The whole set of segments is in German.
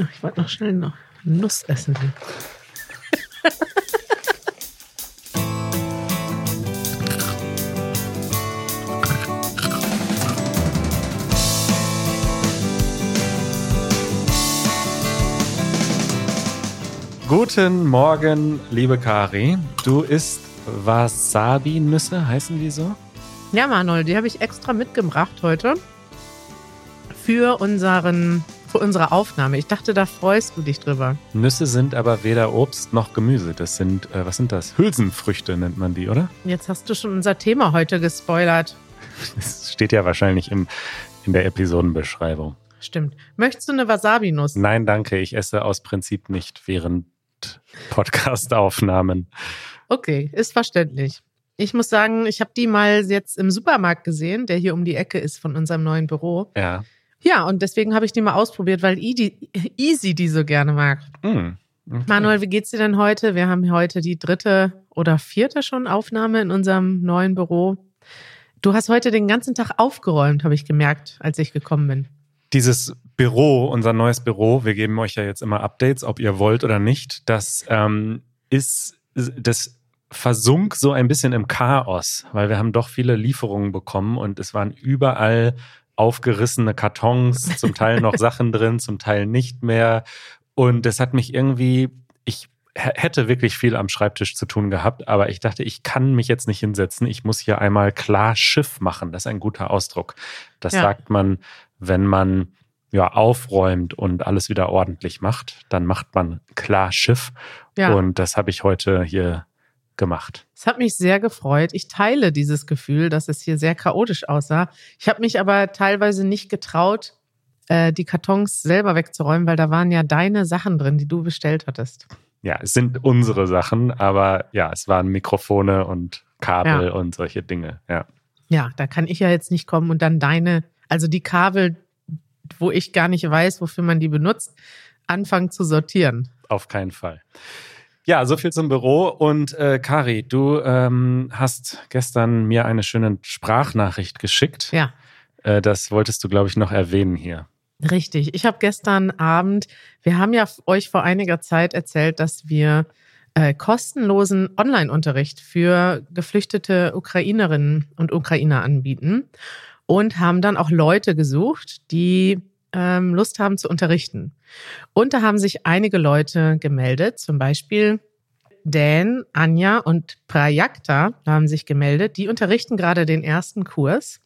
Ach, ich wollte noch schnell noch Nuss essen. Guten Morgen, liebe Kari. Du isst Wasabi-Nüsse, heißen die so? Ja, Manuel, die habe ich extra mitgebracht heute für unseren für unsere Aufnahme. Ich dachte, da freust du dich drüber. Nüsse sind aber weder Obst noch Gemüse. Das sind, äh, was sind das? Hülsenfrüchte nennt man die, oder? Jetzt hast du schon unser Thema heute gespoilert. Das steht ja wahrscheinlich im, in der Episodenbeschreibung. Stimmt. Möchtest du eine Wasabi-Nuss? Nein, danke. Ich esse aus Prinzip nicht während Podcast-Aufnahmen. Okay, ist verständlich. Ich muss sagen, ich habe die mal jetzt im Supermarkt gesehen, der hier um die Ecke ist von unserem neuen Büro. Ja. Ja, und deswegen habe ich die mal ausprobiert, weil Easy die so gerne mag. Mm, okay. Manuel, wie geht's dir denn heute? Wir haben heute die dritte oder vierte schon Aufnahme in unserem neuen Büro. Du hast heute den ganzen Tag aufgeräumt, habe ich gemerkt, als ich gekommen bin. Dieses Büro, unser neues Büro, wir geben euch ja jetzt immer Updates, ob ihr wollt oder nicht, das ähm, ist, das versunk so ein bisschen im Chaos, weil wir haben doch viele Lieferungen bekommen und es waren überall aufgerissene Kartons, zum Teil noch Sachen drin, zum Teil nicht mehr. Und das hat mich irgendwie, ich hätte wirklich viel am Schreibtisch zu tun gehabt, aber ich dachte, ich kann mich jetzt nicht hinsetzen. Ich muss hier einmal klar Schiff machen. Das ist ein guter Ausdruck. Das ja. sagt man, wenn man ja aufräumt und alles wieder ordentlich macht, dann macht man klar Schiff. Ja. Und das habe ich heute hier gemacht. Es hat mich sehr gefreut. Ich teile dieses Gefühl, dass es hier sehr chaotisch aussah. Ich habe mich aber teilweise nicht getraut, äh, die Kartons selber wegzuräumen, weil da waren ja deine Sachen drin, die du bestellt hattest. Ja, es sind unsere Sachen, aber ja, es waren Mikrofone und Kabel ja. und solche Dinge, ja. Ja, da kann ich ja jetzt nicht kommen und dann deine, also die Kabel, wo ich gar nicht weiß, wofür man die benutzt, anfangen zu sortieren. Auf keinen Fall. Ja, so viel zum Büro. Und äh, Kari, du ähm, hast gestern mir eine schöne Sprachnachricht geschickt. Ja. Äh, das wolltest du, glaube ich, noch erwähnen hier. Richtig. Ich habe gestern Abend, wir haben ja euch vor einiger Zeit erzählt, dass wir äh, kostenlosen Online-Unterricht für geflüchtete Ukrainerinnen und Ukrainer anbieten und haben dann auch Leute gesucht, die ähm, Lust haben zu unterrichten. Und da haben sich einige Leute gemeldet, zum Beispiel Dan, Anja und Prajakta haben sich gemeldet. Die unterrichten gerade den ersten Kurs.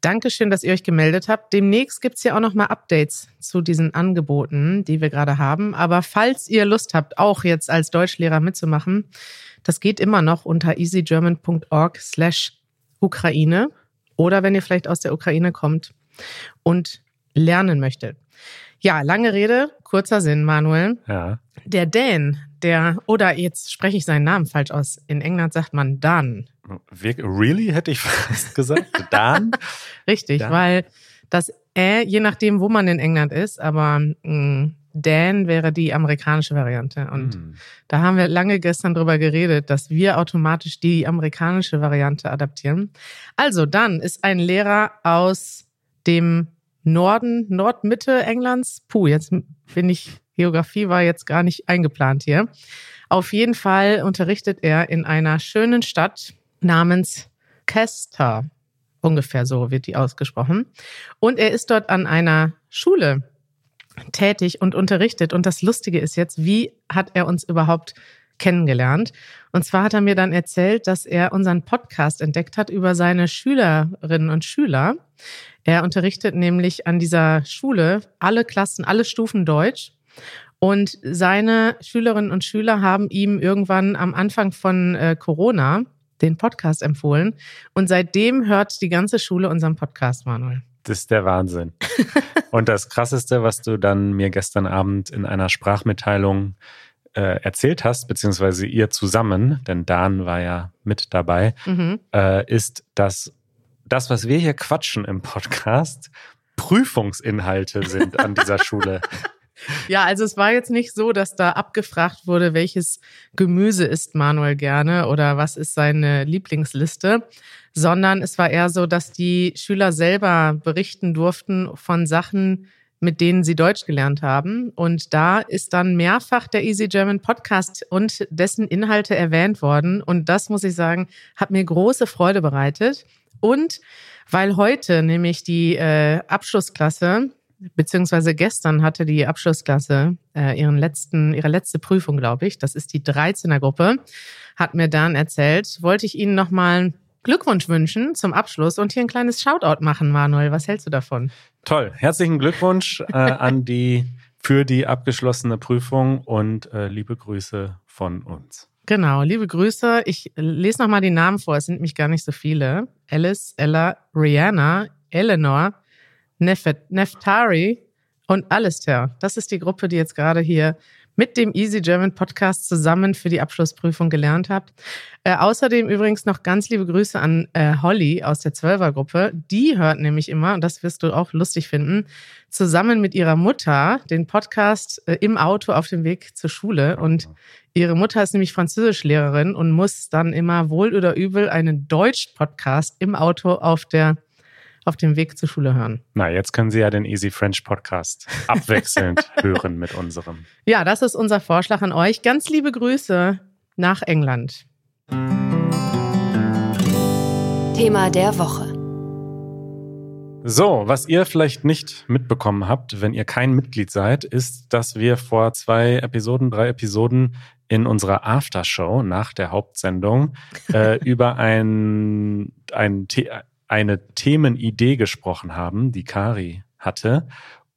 Dankeschön, dass ihr euch gemeldet habt. Demnächst gibt's ja auch noch mal Updates zu diesen Angeboten, die wir gerade haben. Aber falls ihr Lust habt, auch jetzt als Deutschlehrer mitzumachen, das geht immer noch unter easygerman.org slash Ukraine. Oder wenn ihr vielleicht aus der Ukraine kommt und lernen möchte. Ja, lange Rede, kurzer Sinn, Manuel. Ja. Der Dan, der, oder jetzt spreche ich seinen Namen falsch aus. In England sagt man Dan. Really, hätte ich fast gesagt. Dan? Richtig, Dan. weil das Ä, je nachdem, wo man in England ist, aber mh, mm, Dan wäre die amerikanische Variante. Und mm. da haben wir lange gestern drüber geredet, dass wir automatisch die amerikanische Variante adaptieren. Also, Dan ist ein Lehrer aus dem Norden, Nordmitte Englands. Puh, jetzt bin ich, Geografie war jetzt gar nicht eingeplant hier. Auf jeden Fall unterrichtet er in einer schönen Stadt namens Kester. Ungefähr so wird die ausgesprochen. Und er ist dort an einer Schule tätig und unterrichtet. Und das Lustige ist jetzt, wie hat er uns überhaupt kennengelernt? Und zwar hat er mir dann erzählt, dass er unseren Podcast entdeckt hat über seine Schülerinnen und Schüler. Er unterrichtet nämlich an dieser Schule alle Klassen, alle Stufen Deutsch. Und seine Schülerinnen und Schüler haben ihm irgendwann am Anfang von äh, Corona den Podcast empfohlen. Und seitdem hört die ganze Schule unseren Podcast, Manuel. Das ist der Wahnsinn. und das Krasseste, was du dann mir gestern Abend in einer Sprachmitteilung äh, erzählt hast, beziehungsweise ihr zusammen, denn Dan war ja mit dabei, mhm. äh, ist, dass das, was wir hier quatschen im Podcast, Prüfungsinhalte sind an dieser Schule. Ja, also es war jetzt nicht so, dass da abgefragt wurde, welches Gemüse isst Manuel gerne oder was ist seine Lieblingsliste, sondern es war eher so, dass die Schüler selber berichten durften von Sachen, mit denen sie Deutsch gelernt haben. Und da ist dann mehrfach der Easy German Podcast und dessen Inhalte erwähnt worden. Und das, muss ich sagen, hat mir große Freude bereitet. Und weil heute nämlich die äh, Abschlussklasse, beziehungsweise gestern hatte die Abschlussklasse äh, ihren letzten, ihre letzte Prüfung, glaube ich, das ist die 13er Gruppe, hat mir dann erzählt, wollte ich Ihnen nochmal Glückwunsch wünschen zum Abschluss und hier ein kleines Shoutout machen, Manuel. Was hältst du davon? Toll. Herzlichen Glückwunsch äh, an die für die abgeschlossene Prüfung und äh, liebe Grüße von uns. Genau, liebe Grüße. Ich lese nochmal die Namen vor, es sind nämlich gar nicht so viele. Alice, Ella, Rihanna, Eleanor, Nefet, Neftari und Alistair. Das ist die Gruppe, die jetzt gerade hier mit dem Easy German Podcast zusammen für die Abschlussprüfung gelernt habt. Äh, außerdem übrigens noch ganz liebe Grüße an äh, Holly aus der Zwölfergruppe. Die hört nämlich immer, und das wirst du auch lustig finden, zusammen mit ihrer Mutter den Podcast äh, im Auto auf dem Weg zur Schule. Und ihre Mutter ist nämlich Französischlehrerin und muss dann immer wohl oder übel einen Deutsch-Podcast im Auto auf der auf dem Weg zur Schule hören. Na, jetzt können Sie ja den Easy French Podcast abwechselnd hören mit unserem. Ja, das ist unser Vorschlag an euch. Ganz liebe Grüße nach England. Thema der Woche. So, was ihr vielleicht nicht mitbekommen habt, wenn ihr kein Mitglied seid, ist, dass wir vor zwei Episoden, drei Episoden in unserer Aftershow nach der Hauptsendung äh, über ein, ein, eine Themenidee gesprochen haben, die Kari hatte.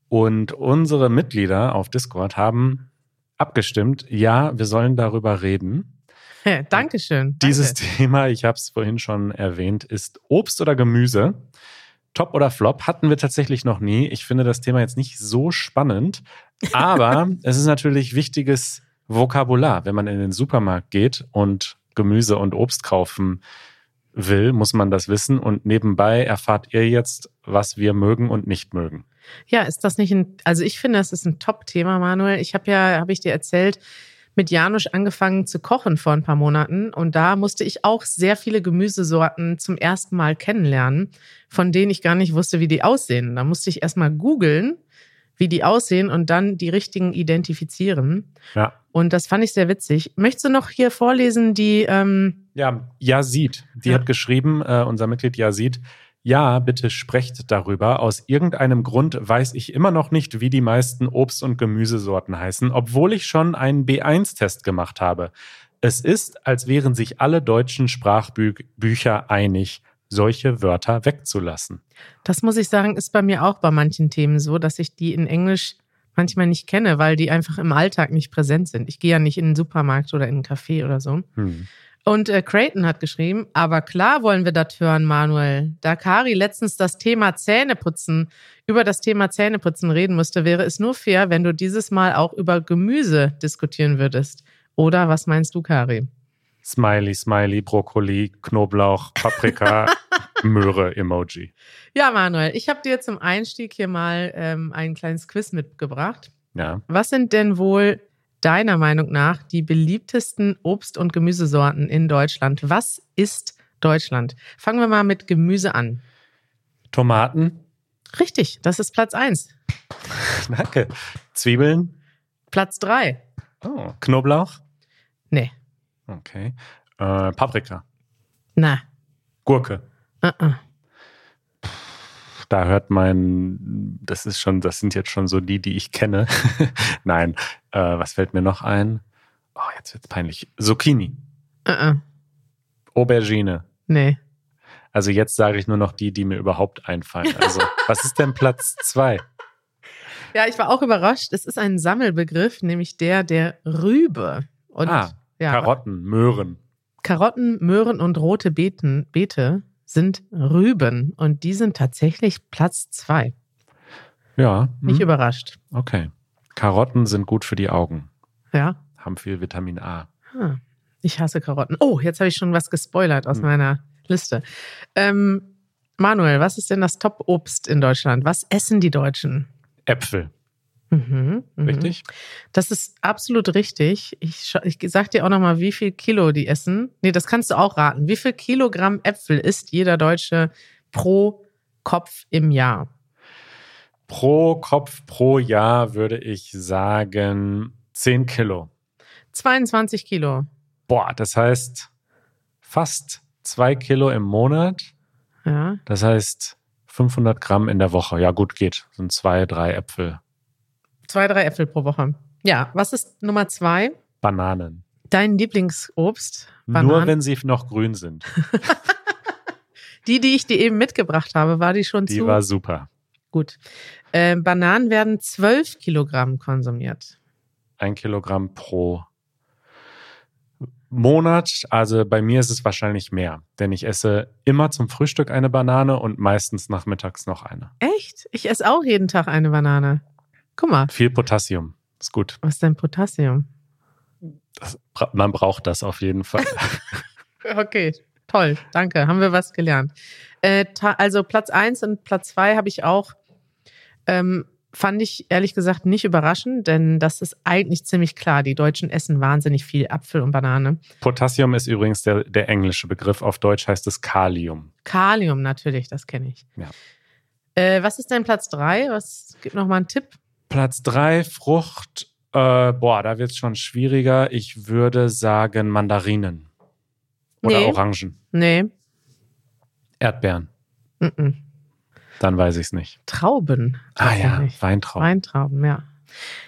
Und unsere Mitglieder auf Discord haben abgestimmt, ja, wir sollen darüber reden. Ja, Dankeschön. Dieses Danke. Thema, ich habe es vorhin schon erwähnt, ist Obst oder Gemüse. Top oder Flop hatten wir tatsächlich noch nie. Ich finde das Thema jetzt nicht so spannend, aber es ist natürlich wichtiges Vokabular, wenn man in den Supermarkt geht und Gemüse und Obst kaufen will, muss man das wissen. Und nebenbei erfahrt ihr jetzt, was wir mögen und nicht mögen. Ja, ist das nicht ein, also ich finde, das ist ein Top-Thema, Manuel. Ich habe ja, habe ich dir erzählt, mit Janusz angefangen zu kochen vor ein paar Monaten und da musste ich auch sehr viele Gemüsesorten zum ersten Mal kennenlernen, von denen ich gar nicht wusste, wie die aussehen. Da musste ich erstmal googeln, wie die aussehen und dann die richtigen identifizieren. Ja. Und das fand ich sehr witzig. Möchtest du noch hier vorlesen, die. Ähm ja, Yazid, die ja. hat geschrieben, äh, unser Mitglied Yazid. Ja, bitte sprecht darüber. Aus irgendeinem Grund weiß ich immer noch nicht, wie die meisten Obst- und Gemüsesorten heißen, obwohl ich schon einen B1-Test gemacht habe. Es ist, als wären sich alle deutschen Sprachbücher einig solche Wörter wegzulassen. Das muss ich sagen, ist bei mir auch bei manchen Themen so, dass ich die in Englisch manchmal nicht kenne, weil die einfach im Alltag nicht präsent sind. Ich gehe ja nicht in den Supermarkt oder in einen Café oder so. Hm. Und äh, Creighton hat geschrieben, aber klar wollen wir das hören, Manuel. Da Kari letztens das Thema Zähneputzen, über das Thema Zähneputzen reden musste, wäre es nur fair, wenn du dieses Mal auch über Gemüse diskutieren würdest. Oder was meinst du, Kari? Smiley, Smiley, Brokkoli, Knoblauch, Paprika, Möhre, Emoji. Ja, Manuel, ich habe dir zum Einstieg hier mal ähm, ein kleines Quiz mitgebracht. Ja. Was sind denn wohl deiner Meinung nach die beliebtesten Obst- und Gemüsesorten in Deutschland? Was ist Deutschland? Fangen wir mal mit Gemüse an. Tomaten. Richtig, das ist Platz 1. Danke. Zwiebeln. Platz 3. Oh, Knoblauch. Nee. Okay. Äh, Paprika. Na. Gurke. Uh -uh. Da hört mein, das ist schon, das sind jetzt schon so die, die ich kenne. Nein. Äh, was fällt mir noch ein? Oh, jetzt wird's peinlich. Zucchini. Uh Aubergine. Nee. Also jetzt sage ich nur noch die, die mir überhaupt einfallen. Also, was ist denn Platz zwei? Ja, ich war auch überrascht. Es ist ein Sammelbegriff, nämlich der der Rübe. Und ah, ja. Karotten, Möhren. Karotten, Möhren und rote Beeten, Beete sind Rüben und die sind tatsächlich Platz zwei. Ja. Nicht hm. überrascht. Okay. Karotten sind gut für die Augen. Ja. Haben viel Vitamin A. Ah, ich hasse Karotten. Oh, jetzt habe ich schon was gespoilert aus hm. meiner Liste. Ähm, Manuel, was ist denn das Top-Obst in Deutschland? Was essen die Deutschen? Äpfel. Mhm, mhm, richtig? Das ist absolut richtig. Ich, ich sag dir auch nochmal, wie viel Kilo die essen. Nee, das kannst du auch raten. Wie viel Kilogramm Äpfel isst jeder Deutsche pro Kopf im Jahr? Pro Kopf pro Jahr würde ich sagen 10 Kilo. 22 Kilo. Boah, das heißt fast 2 Kilo im Monat. Ja. Das heißt 500 Gramm in der Woche. Ja, gut, geht. Sind zwei, drei Äpfel. Zwei, drei Äpfel pro Woche. Ja, was ist Nummer zwei? Bananen. Dein Lieblingsobst? Nur wenn sie noch grün sind. die, die ich dir eben mitgebracht habe, war die schon Die zu? war super. Gut. Äh, Bananen werden 12 Kilogramm konsumiert. Ein Kilogramm pro Monat. Also bei mir ist es wahrscheinlich mehr, denn ich esse immer zum Frühstück eine Banane und meistens nachmittags noch eine. Echt? Ich esse auch jeden Tag eine Banane. Guck mal, Viel Potassium. Ist gut. was ist denn Potassium? Das, man braucht das auf jeden Fall. Okay, toll, danke. Haben wir was gelernt. Äh, also Platz 1 und Platz 2 habe ich auch, ähm, fand ich ehrlich gesagt nicht überraschend, denn das ist eigentlich ziemlich klar. Die Deutschen essen wahnsinnig viel Apfel und Banane. Potassium ist übrigens der, der englische Begriff. Auf Deutsch heißt es Kalium. Kalium natürlich, das kenne ich. Ja. Äh, was ist denn Platz 3? Was gibt noch mal einen Tipp? Platz drei Frucht. Äh, boah, da wird es schon schwieriger. Ich würde sagen Mandarinen. Oder Nee. Orangen. Nee. Erdbeeren. Mm -mm. Dann weiß ich es nicht. Trauben. Ah ja, tatsächlich. Weintrauben. Weintrauben, ja.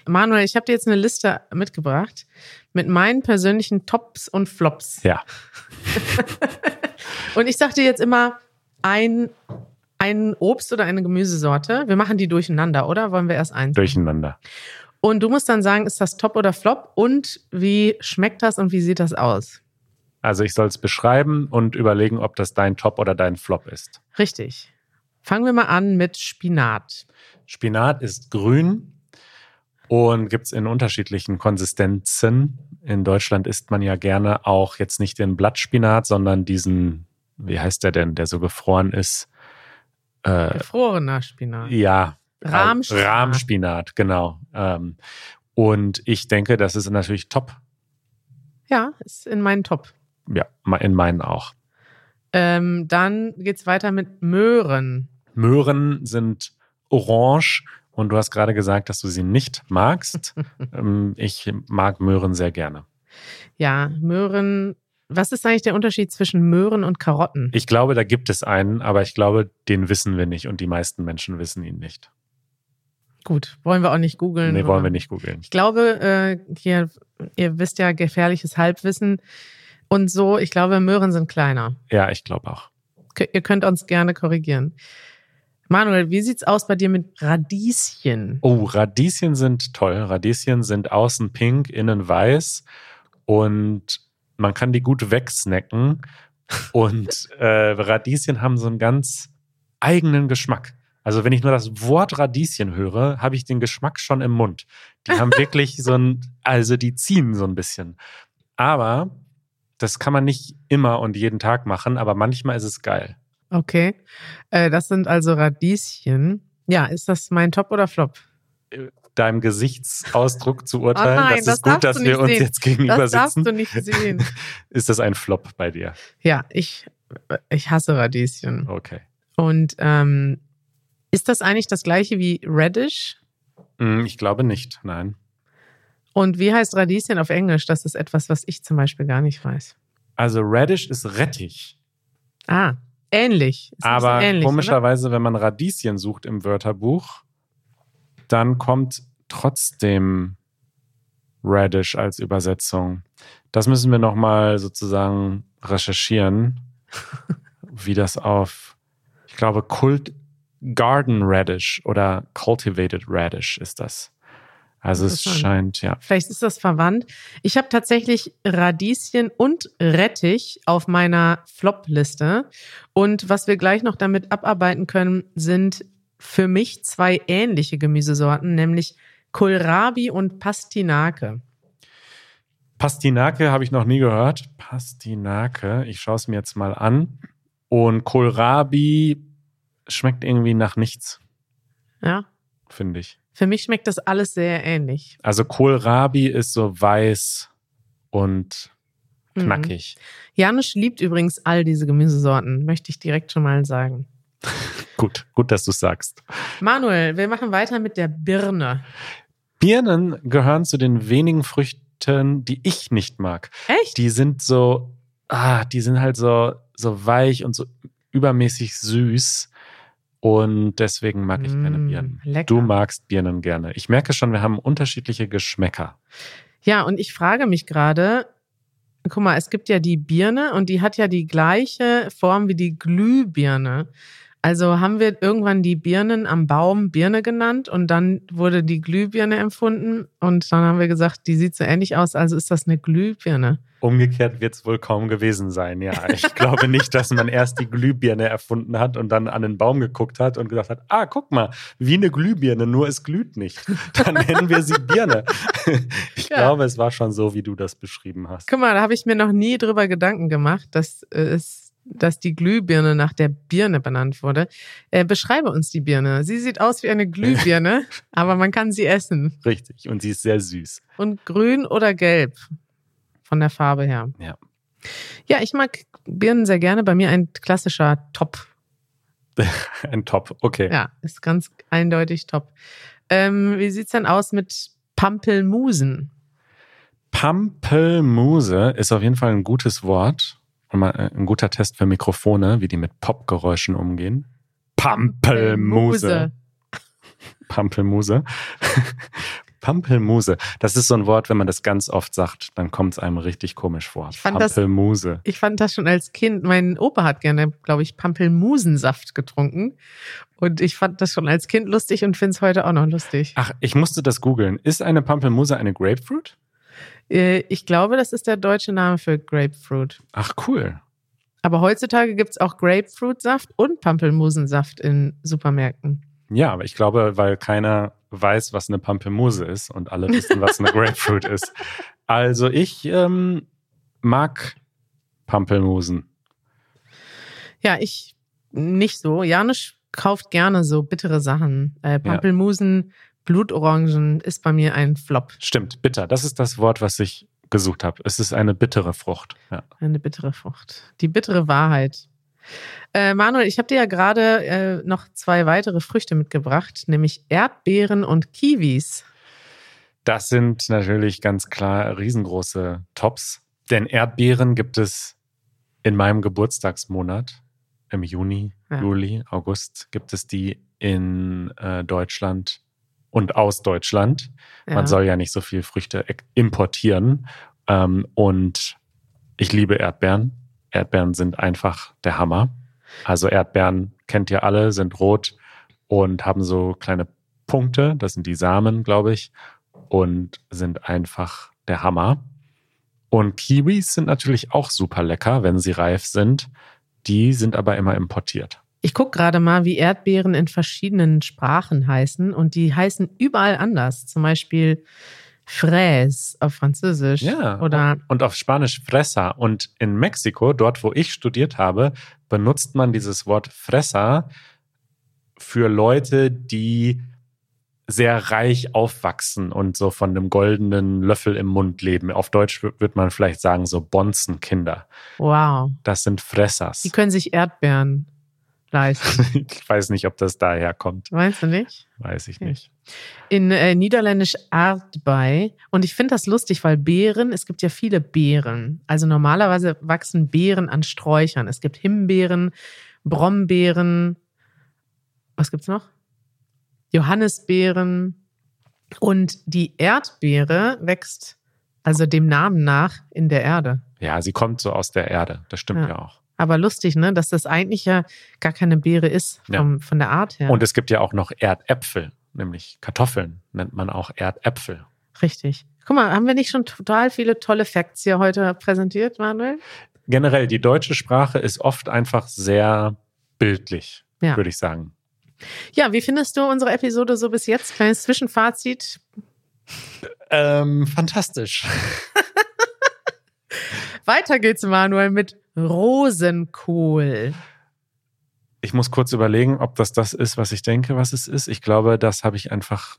Manuel, ich habe dir jetzt eine Liste mitgebracht mit meinen persönlichen Tops und Flops. Ja. Und ich sag dir jetzt immer ein, ein Obst oder eine Gemüsesorte. Wir machen die durcheinander, oder? Wollen wir erst eins? Durcheinander. Und du musst dann sagen, ist das Top oder Flop und wie schmeckt das und wie sieht das aus? Also ich soll es beschreiben und überlegen, ob das dein Top oder dein Flop ist. Richtig. Fangen wir mal an mit Spinat. Spinat ist grün und gibt es in unterschiedlichen Konsistenzen. In Deutschland isst man ja gerne auch jetzt nicht den Blattspinat, sondern diesen, wie heißt der denn, der so gefroren ist? Äh, Gefrorener Spinat. ja. Rahmspinat. Rahmspinat, genau. Ähm, und ich denke, das ist natürlich top. Ja, ist in meinen Top. Ja, in meinen auch. Ähm, dann geht's weiter mit Möhren. Möhren sind orange und du hast gerade gesagt, dass du sie nicht magst. Ähm, ich mag Möhren sehr gerne. Ja, Möhren. Was ist eigentlich der Unterschied zwischen Möhren und Karotten? Ich glaube, da gibt es einen, aber ich glaube, den wissen wir nicht und die meisten Menschen wissen ihn nicht. Gut, wollen wir auch nicht googeln. Nee, wollen wir nicht googeln. Ich glaube, äh, hier, ihr wisst ja, gefährliches Halbwissen und so. Ich glaube, Möhren sind kleiner. Ja, ich glaube auch. Ihr könnt uns gerne korrigieren. Manuel, wie sieht's aus bei dir mit Radieschen? Oh, Radieschen sind toll. Radieschen sind außen pink, innen weiß und man kann die gut wegsnacken. Und äh, Radieschen haben so einen ganz eigenen Geschmack. Also wenn ich nur das Wort Radieschen höre, habe ich den Geschmack schon im Mund. Die haben wirklich so ein, also die ziehen so ein bisschen. Aber das kann man nicht immer und jeden Tag machen, aber manchmal ist es geil. Okay, äh, das sind also Radieschen. Ja, ist das mein Top oder Flop? Deinem Gesichtsausdruck zu urteilen, Oh nein, das das ist gut, darfst dass wir uns sehen. jetzt gegenüber Das darfst sitzen. du nicht sehen. Ist das ein Flop bei dir? Ja, ich, ich hasse Radieschen. Okay. Und ähm, ist das eigentlich das gleiche wie Radish? Hm, Ich glaube nicht, nein. Und wie heißt Radieschen auf Englisch? Das ist etwas, was ich zum Beispiel gar nicht weiß. Also Radish ist Rettich. Ah, ähnlich. Ist Aber ähnlich, oder? komischerweise, wenn man Radieschen sucht im Wörterbuch, dann kommt trotzdem Radish als Übersetzung. Das müssen wir nochmal sozusagen recherchieren, wie das auf, ich glaube, Kult Garden Radish oder Cultivated Radish ist das. Also es scheint, ja. Vielleicht ist das verwandt. Ich habe tatsächlich Radieschen und Rettich auf meiner Flop-Liste. Und was wir gleich noch damit abarbeiten können, sind für mich zwei ähnliche Gemüsesorten, nämlich Kohlrabi und Pastinake. Pastinake habe ich noch nie gehört. Pastinake, ich schaue es mir jetzt mal an. Und Kohlrabi schmeckt irgendwie nach nichts, Ja. finde ich. Für mich schmeckt das alles sehr ähnlich. Also Kohlrabi ist so weiß und Mhm. knackig. Janusz liebt übrigens all diese Gemüsesorten, möchte ich direkt schon mal sagen. gut, gut, dass du sagst. Manuel, wir machen weiter mit der Birne. Birnen gehören zu den wenigen Früchten, die ich nicht mag. Echt? Die sind so, ah, die sind halt so, so weich und so übermäßig süß. Und deswegen mag ich keine Mm, Birnen. lecker. Du magst Birnen gerne. Ich merke schon, wir haben unterschiedliche Geschmäcker. Ja, und ich frage mich gerade, guck mal, es gibt ja die Birne und die hat ja die gleiche Form wie die Glühbirne. Also haben wir irgendwann die Birnen am Baum Birne genannt und dann wurde die Glühbirne empfunden und dann haben wir gesagt, die sieht so ähnlich aus, also ist das eine Glühbirne. Umgekehrt wird es wohl kaum gewesen sein, ja. Ich glaube nicht, dass man erst die Glühbirne erfunden hat und dann an den Baum geguckt hat und gesagt hat, ah, guck mal, wie eine Glühbirne, nur es glüht nicht. Dann nennen wir sie Birne. Ich Ja. glaube, es war schon so, wie du das beschrieben hast. Guck mal, da habe ich mir noch nie drüber Gedanken gemacht, dass äh, es dass die Glühbirne nach der Birne benannt wurde. Äh, beschreibe uns die Birne. Sie sieht aus wie eine Glühbirne, aber man kann sie essen. Richtig. Und sie ist sehr süß. Und grün oder gelb von der Farbe her. Ja. Ja, ich mag Birnen sehr gerne. Bei mir ein klassischer Top. Ein Top. Okay. Ja, ist ganz eindeutig Top. Ähm, wie sieht's denn aus mit Pampelmusen? Pampelmuse ist auf jeden Fall ein gutes Wort und mal äh, ein guter Test für Mikrofone, wie die mit Popgeräuschen umgehen. Pampelmuse. Pampelmuse. Pampelmuse. Das ist so ein Wort, wenn man das ganz oft sagt, dann kommt es einem richtig komisch vor. Ich fand das- Pampelmuse. Ich fand das schon als Kind. Mein Opa hat gerne, glaube ich, Pampelmusensaft getrunken. Und ich fand das schon als Kind lustig und finde es heute auch noch lustig. Ach, ich musste das googeln. Ist eine Pampelmuse eine Grapefruit? Äh, Ich glaube, das ist der deutsche Name für Grapefruit. Ach, cool. Aber heutzutage gibt's auch Grapefruitsaft und Pampelmusensaft in Supermärkten. Ja, aber ich glaube, weil keiner weiß, was eine Pampelmuse ist und alle wissen, was eine Grapefruit ist. Also ich ähm, mag Pampelmusen. Ja, ich nicht so. Janusz kauft gerne so bittere Sachen. Äh, Pampelmusen, Blutorangen ist bei mir ein Flop. Stimmt, bitter. Das ist das Wort, was ich gesucht habe. Es ist eine bittere Frucht. Ja. Eine bittere Frucht. Die bittere Wahrheit. Äh, Manuel, ich habe dir ja gerade äh, noch zwei weitere Früchte mitgebracht, nämlich Erdbeeren und Kiwis. Das sind natürlich ganz klar riesengroße Tops. Denn Erdbeeren gibt es in meinem Geburtstagsmonat, im Juni, Ja. Juli, August, gibt es die in äh, Deutschland und aus Deutschland. Ja. Man soll ja nicht so viel Früchte importieren. Ähm, und ich liebe Erdbeeren. Erdbeeren sind einfach der Hammer. Also Erdbeeren kennt ihr alle, sind rot und haben so kleine Punkte. Das sind die Samen, glaube ich. Und sind einfach der Hammer. Und Kiwis sind natürlich auch super lecker, wenn sie reif sind. Die sind aber immer importiert. Ich gucke gerade mal, wie Erdbeeren in verschiedenen Sprachen heißen und die heißen überall anders. Zum Beispiel Fraise auf Französisch Ja. oder Und auf Spanisch Fresa. Und in Mexiko, dort wo ich studiert habe, benutzt man dieses Wort Fresa für Leute, die sehr reich aufwachsen und so von einem goldenen Löffel im Mund leben. Auf Deutsch würde man vielleicht sagen, so Bonzenkinder. wow, Das sind Fressas. die können sich Erdbeeren leisten. Ich weiß nicht, ob das daher kommt. Meinst du nicht? Weiß ich Okay. nicht. In äh, Niederländisch Aardbei. Und ich finde das lustig, weil Beeren, es gibt ja viele Beeren. Also normalerweise wachsen Beeren an Sträuchern. Es gibt Himbeeren, Brombeeren. Was gibt's noch? Johannisbeeren. Und die Erdbeere wächst also dem Namen nach in der Erde. Ja, sie kommt so aus der Erde. Das stimmt Ja. ja, auch. Aber lustig, ne, dass das eigentlich ja gar keine Beere ist vom, von der Art her. Und es gibt ja auch noch Erdäpfel, nämlich Kartoffeln nennt man auch Erdäpfel. Richtig. Guck mal, haben wir nicht schon total viele tolle Facts hier heute präsentiert, Manuel? Generell, die deutsche Sprache ist oft einfach sehr bildlich, Ja. würde ich sagen. Ja, wie findest du unsere Episode so bis jetzt? Kleines Zwischenfazit. Ähm, fantastisch. Weiter geht's, Manuel, mit Rosenkohl. Ich muss kurz überlegen, ob das das ist, was ich denke, was es ist. Ich glaube, das habe ich einfach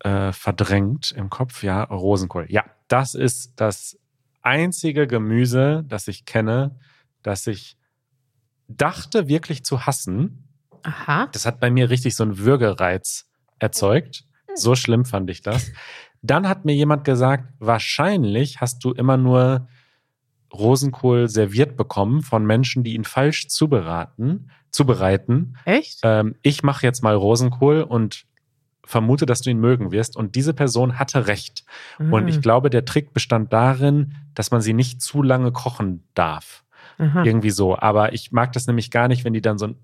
äh, verdrängt im Kopf. Ja, Rosenkohl. Ja, das ist das einzige Gemüse, das ich kenne, das ich dachte wirklich zu hassen. Aha. Das hat bei mir richtig so einen Würgereiz erzeugt. So schlimm fand ich das. Dann hat mir jemand gesagt, wahrscheinlich hast du immer nur Rosenkohl serviert bekommen von Menschen, die ihn falsch zuberaten, zubereiten. Echt? Ähm, ich mache jetzt mal Rosenkohl und vermute, dass du ihn mögen wirst. Und diese Person hatte recht. Und Ah. ich glaube, der Trick bestand darin, dass man sie nicht zu lange kochen darf. Aha. Irgendwie so. Aber ich mag das nämlich gar nicht, wenn die dann so ein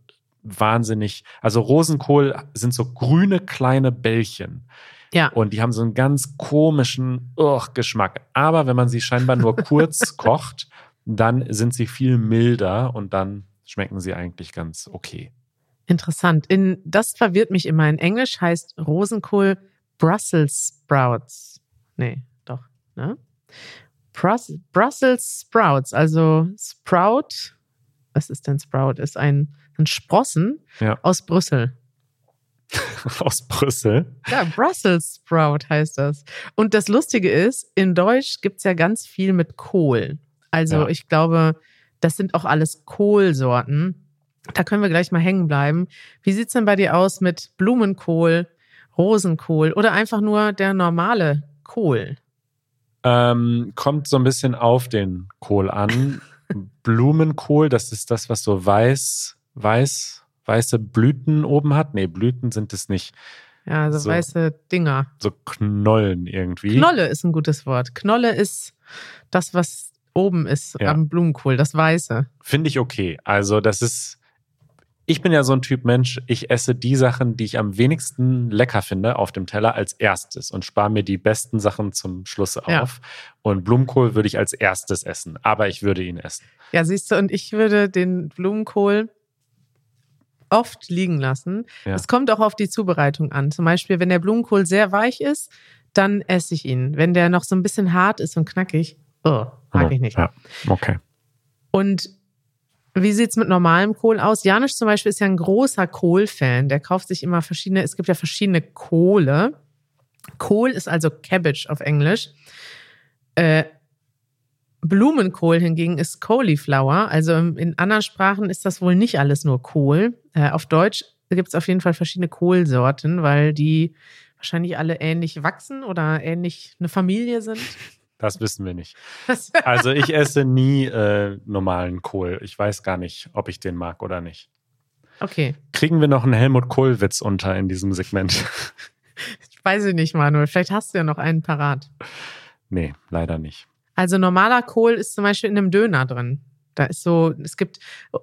wahnsinnig, also Rosenkohl sind so grüne kleine Bällchen. Ja. Und die haben so einen ganz komischen Ugh, Geschmack. Aber wenn man sie scheinbar nur kurz kocht, dann sind sie viel milder und dann schmecken sie eigentlich ganz okay. Interessant. In, das verwirrt mich immer. In Englisch heißt Rosenkohl Brussels Sprouts. Nee, doch. Ne? Brus Brussels Sprouts, also Sprout. Was ist denn Sprout? Ist ein, ein Sprossen Ja. aus Brüssel. Aus Brüssel. Ja, Brussels Sprout heißt das. Und das Lustige ist, in Deutsch gibt's ja ganz viel mit Kohl. Also Ja. ich glaube, das sind auch alles Kohlsorten. Da können wir gleich mal hängen bleiben. Wie sieht's denn bei dir aus mit Blumenkohl, Rosenkohl oder einfach nur der normale Kohl? Ähm, kommt so ein bisschen auf den Kohl an. Blumenkohl, das ist das, was so weiß, weiß, weiße Blüten oben hat. Nee, Blüten sind es nicht. Ja, so, So. weiße Dinger. So Knollen irgendwie. Knolle ist ein gutes Wort. Knolle ist das, was oben ist Ja. am Blumenkohl, das Weiße. Finde ich okay. Also, das ist. Ich bin ja so ein Typ Mensch, ich esse die Sachen, die ich am wenigsten lecker finde, auf dem Teller als erstes und spare mir die besten Sachen zum Schluss Ja. auf. Und Blumenkohl würde ich als erstes essen, aber ich würde ihn essen. Ja, siehst du, und ich würde den Blumenkohl oft liegen lassen. Ja. Es kommt auch auf die Zubereitung an. Zum Beispiel, wenn der Blumenkohl sehr weich ist, dann esse ich ihn. Wenn der noch so ein bisschen hart ist und knackig, oh, mag ich nicht. Ja, okay. Und wie sieht's mit normalem Kohl aus? Janusz zum Beispiel ist ja ein großer Kohl-Fan. Der kauft sich immer verschiedene, es gibt ja verschiedene Kohle. Kohl ist also Cabbage auf Englisch. Äh, Blumenkohl hingegen ist Cauliflower. Also in anderen Sprachen ist das wohl nicht alles nur Kohl. Äh, auf Deutsch gibt es auf jeden Fall verschiedene Kohlsorten, weil die wahrscheinlich alle ähnlich wachsen oder ähnlich eine Familie sind. Das wissen wir nicht. Also ich esse nie äh, normalen Kohl. Ich weiß gar nicht, ob ich den mag oder nicht. okay. Kriegen wir noch einen Helmut Kohl-Witz unter in diesem Segment? Weiß ich nicht, Manuel. Vielleicht hast du ja noch einen parat. nee, leider nicht. Also normaler Kohl ist zum Beispiel in einem Döner drin. Da ist so, es gibt,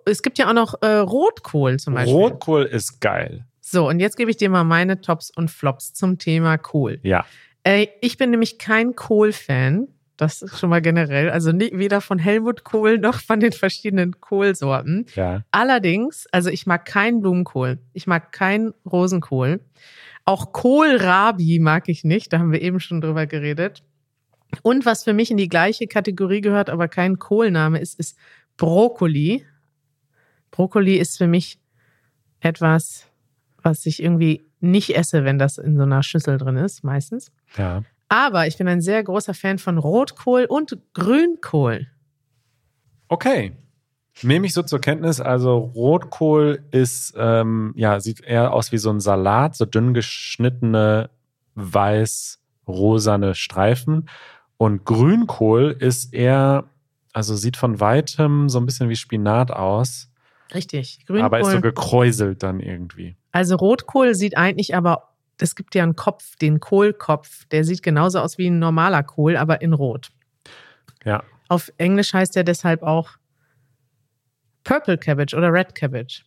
es gibt ja auch noch äh, Rotkohl zum Beispiel. Rotkohl ist geil. So, und jetzt gebe ich dir mal meine Tops und Flops zum Thema Kohl. Ja. Äh, ich bin nämlich kein Kohl-Fan. Das ist schon mal generell. Also nie, weder von Helmut Kohl noch von den verschiedenen Kohlsorten. Ja. Allerdings, also ich mag keinen Blumenkohl. Ich mag keinen Rosenkohl. Auch Kohlrabi mag ich nicht. Da haben wir eben schon drüber geredet. Und was für mich in die gleiche Kategorie gehört, aber kein Kohlname ist, ist Brokkoli. Brokkoli ist für mich etwas, was ich irgendwie nicht esse, wenn das in so einer Schüssel drin ist, meistens. Ja. Aber ich bin ein sehr großer Fan von Rotkohl und Grünkohl. Okay. Nehme ich so zur Kenntnis. Also Rotkohl ist, ähm, ja, sieht eher aus wie so ein Salat, so dünn geschnittene weiß-rosane Streifen. Und Grünkohl ist eher, also sieht von weitem so ein bisschen wie Spinat aus, Richtig. Grünkohl. aber ist so gekräuselt dann irgendwie. Also Rotkohl sieht eigentlich aber, es gibt ja einen Kopf, den Kohlkopf, der sieht genauso aus wie ein normaler Kohl, aber in Rot. Ja. Auf Englisch heißt er deshalb auch Purple Cabbage oder Red Cabbage.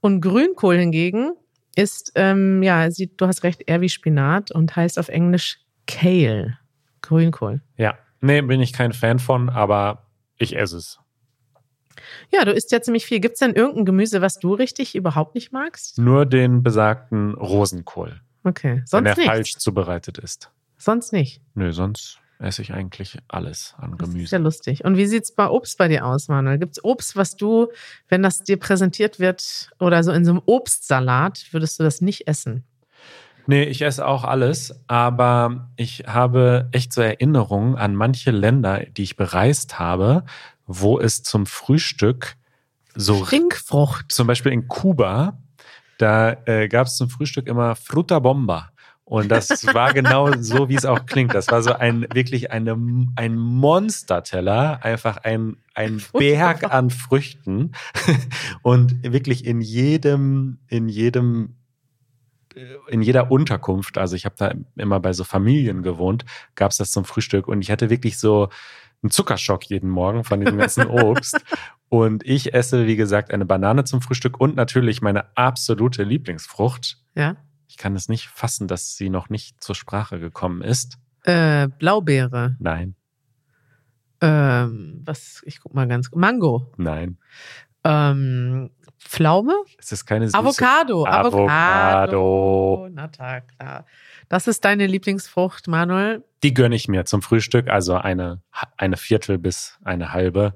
Und Grünkohl hingegen ist, ähm, ja, sieht, du hast recht, eher wie Spinat und heißt auf Englisch Kale. Grünkohl. Ja. Nee, bin ich kein Fan von, aber ich esse es. Ja, du isst ja ziemlich viel. Gibt es denn irgendein Gemüse, was du richtig überhaupt nicht magst? Nur den besagten Rosenkohl, Okay, wenn sonst er nicht. falsch zubereitet ist. Sonst nicht. Nö, sonst esse ich eigentlich alles an Das ist Gemüse. ja lustig. Und wie sieht's bei Obst bei dir aus, Manuel? Gibt's Obst, was du, wenn das dir präsentiert wird oder so in so einem Obstsalat, würdest du das nicht essen? Nee, ich esse auch alles, aber ich habe echt so Erinnerungen an manche Länder, die ich bereist habe, wo es zum Frühstück so Ringfrucht. zum Beispiel in Kuba Da äh, gab es zum Frühstück immer Fruta Bomba. Und das war genau so, wie es auch klingt. Das war so ein wirklich eine, ein Monsterteller, einfach ein, ein Berg an Früchten. Und wirklich in jedem, in jedem in jeder Unterkunft, also ich habe da immer bei so Familien gewohnt, gab es das zum Frühstück und ich hatte wirklich so einen Zuckerschock jeden Morgen von dem ganzen Obst. und ich esse, wie gesagt, eine Banane zum Frühstück und natürlich meine absolute Lieblingsfrucht. Ja. Ich kann es nicht fassen, dass sie noch nicht zur Sprache gekommen ist. Äh, Blaubeere. Nein. Ähm, was, ich guck mal ganz. Mango. Nein. Ähm, Pflaume? Es ist keine süße. Avocado. Avocado. Na klar. Das ist deine Lieblingsfrucht, Manuel? Die gönne ich mir zum Frühstück, also eine, eine Viertel bis eine halbe.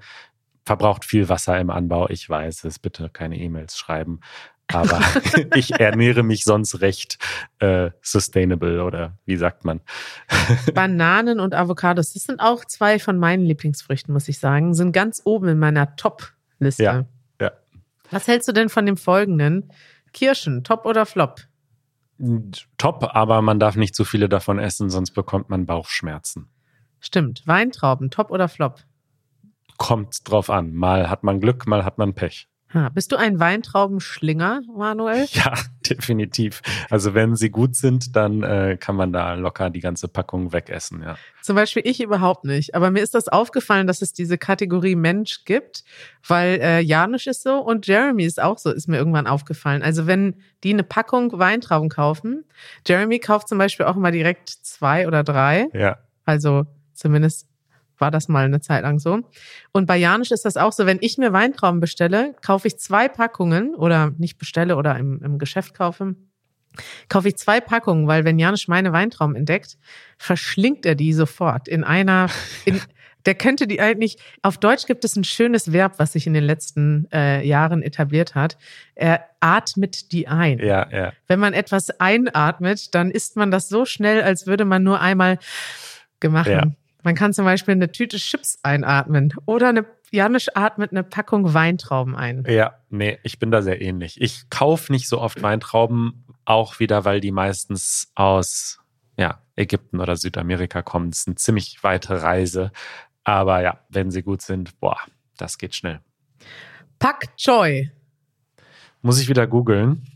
Verbraucht viel Wasser im Anbau, ich weiß es. Bitte keine E-Mails schreiben. Aber ich ernähre mich sonst recht äh, sustainable oder wie sagt man? Bananen und Avocados, das sind auch zwei von meinen Lieblingsfrüchten, muss ich sagen. Sind ganz oben in meiner Top-Liste. Ja, ja. Was hältst du denn von dem folgenden? Kirschen, top oder flop? Top, aber man darf nicht zu viele davon essen, sonst bekommt man Bauchschmerzen. Stimmt. Weintrauben, top oder flop? Kommt drauf an. Mal hat man Glück, mal hat man Pech. Ha, bist du ein Weintraubenschlinger, Manuel? Ja, definitiv. Also wenn sie gut sind, dann äh, kann man da locker die ganze Packung wegessen, ja. Zum Beispiel ich überhaupt nicht. Aber mir ist das aufgefallen, dass es diese Kategorie Mensch gibt, weil äh, Janusz ist so und Jeremy ist auch so, ist mir irgendwann aufgefallen. Also wenn die eine Packung Weintrauben kaufen, Jeremy kauft zum Beispiel auch immer direkt zwei oder drei. Ja. Also zumindest war das mal eine Zeit lang so. Und bei Janisch ist das auch so, wenn ich mir Weintrauben bestelle, kaufe ich zwei Packungen oder nicht bestelle oder im, im Geschäft kaufe, kaufe ich zwei Packungen, weil wenn Janisch meine Weintrauben entdeckt, verschlingt er die sofort in einer, in, der könnte die eigentlich, auf Deutsch gibt es ein schönes Verb, was sich in den letzten äh, Jahren etabliert hat. Er atmet die ein. Ja, ja. Wenn man etwas einatmet, dann isst man das so schnell, als würde man nur einmal gemacht. Ja. Man kann zum Beispiel eine Tüte Chips einatmen oder eine Janisch atmet eine Packung Weintrauben ein. Ja, nee, ich bin da sehr ähnlich. Ich kaufe nicht so oft Weintrauben, auch wieder, weil die meistens aus ja, Ägypten oder Südamerika kommen. Das ist eine ziemlich weite Reise. Aber ja, wenn sie gut sind, boah, das geht schnell. Pak Choi. Muss ich wieder googeln.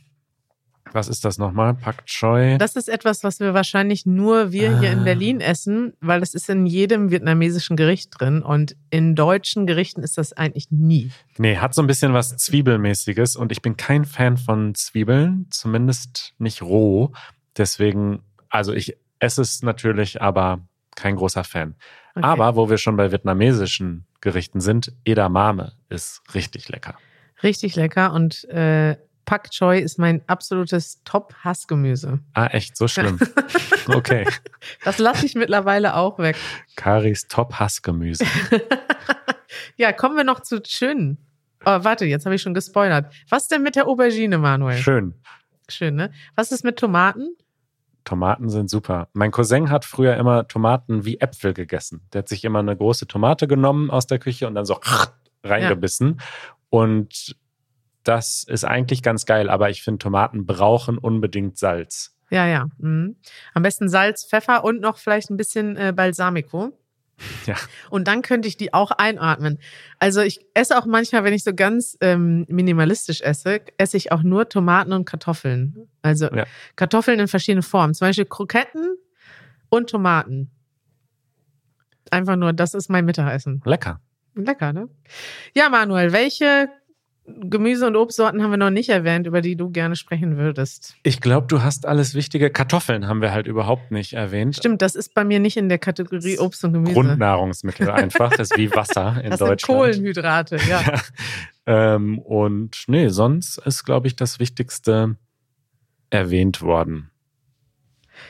Was ist das nochmal? Pak Choi? Das ist etwas, was wir wahrscheinlich nur wir ah. hier in ah. Berlin essen, weil das ist in jedem vietnamesischen Gericht drin und in deutschen Gerichten ist das eigentlich nie. Nee, hat so ein bisschen was Zwiebelmäßiges und ich bin kein Fan von Zwiebeln, zumindest nicht roh. Deswegen, also ich esse es natürlich, aber kein großer Fan. Okay. Aber wo wir schon bei vietnamesischen Gerichten sind, Edamame ist richtig lecker. Richtig lecker und äh, Pak Choi ist mein absolutes Top-Hassgemüse. Ah, echt? So schlimm. Okay. Das lasse ich mittlerweile auch weg. Karis Top-Hassgemüse. ja, kommen wir noch zu schön. Oh, warte, jetzt habe ich schon gespoilert. Was denn mit der Aubergine, Manuel? Schön. Schön, ne? Was ist mit Tomaten? Tomaten sind super. Mein Cousin hat früher immer Tomaten wie Äpfel gegessen. Der hat sich immer eine große Tomate genommen aus der Küche und dann so reingebissen. Ja. Und das ist eigentlich ganz geil, aber ich finde, Tomaten brauchen unbedingt Salz. Ja, ja. Mhm. Am besten Salz, Pfeffer und noch vielleicht ein bisschen äh, Balsamico. Ja. Und dann könnte ich die auch einatmen. Also ich esse auch manchmal, wenn ich so ganz ähm, minimalistisch esse, esse ich auch nur Tomaten und Kartoffeln. Also ja. Kartoffeln in verschiedenen Formen. Zum Beispiel Kroketten und Tomaten. Einfach nur, das ist mein Mittagessen. Lecker. Lecker, ne? Ja, Manuel, welche Gemüse- und Obstsorten haben wir noch nicht erwähnt, über die du gerne sprechen würdest. Ich glaube, du hast alles Wichtige. Kartoffeln haben wir halt überhaupt nicht erwähnt. Stimmt, das ist bei mir nicht in der Kategorie Obst und Gemüse. Grundnahrungsmittel einfach. Das ist wie Wasser in das Deutschland. Sind Kohlenhydrate, ja. ja. Ähm, und nee, sonst ist, glaube ich, das Wichtigste erwähnt worden.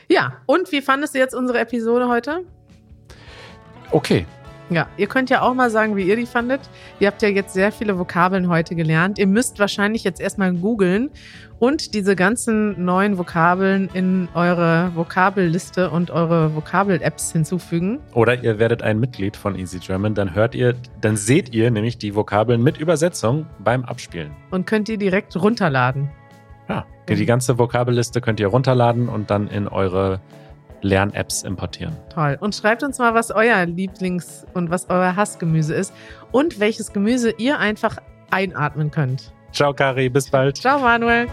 Ja, und wie fandest du jetzt unsere Episode heute? Okay, ja, ihr könnt ja auch mal sagen, wie ihr die fandet. Ihr habt ja jetzt sehr viele Vokabeln heute gelernt. Ihr müsst wahrscheinlich jetzt erstmal googeln und diese ganzen neuen Vokabeln in eure Vokabelliste und eure Vokabel-Apps hinzufügen. Oder ihr werdet ein Mitglied von Easy German, dann hört ihr, dann seht ihr nämlich die Vokabeln mit Übersetzung beim Abspielen. Und könnt ihr direkt runterladen. Ja, die ganze Vokabelliste könnt ihr runterladen und dann in eure Lern-Apps importieren. Toll. Und schreibt uns mal, was euer Lieblings- und was euer Hassgemüse ist und welches Gemüse ihr einfach einatmen könnt. Ciao, Kari. Bis bald. Ciao, Manuel.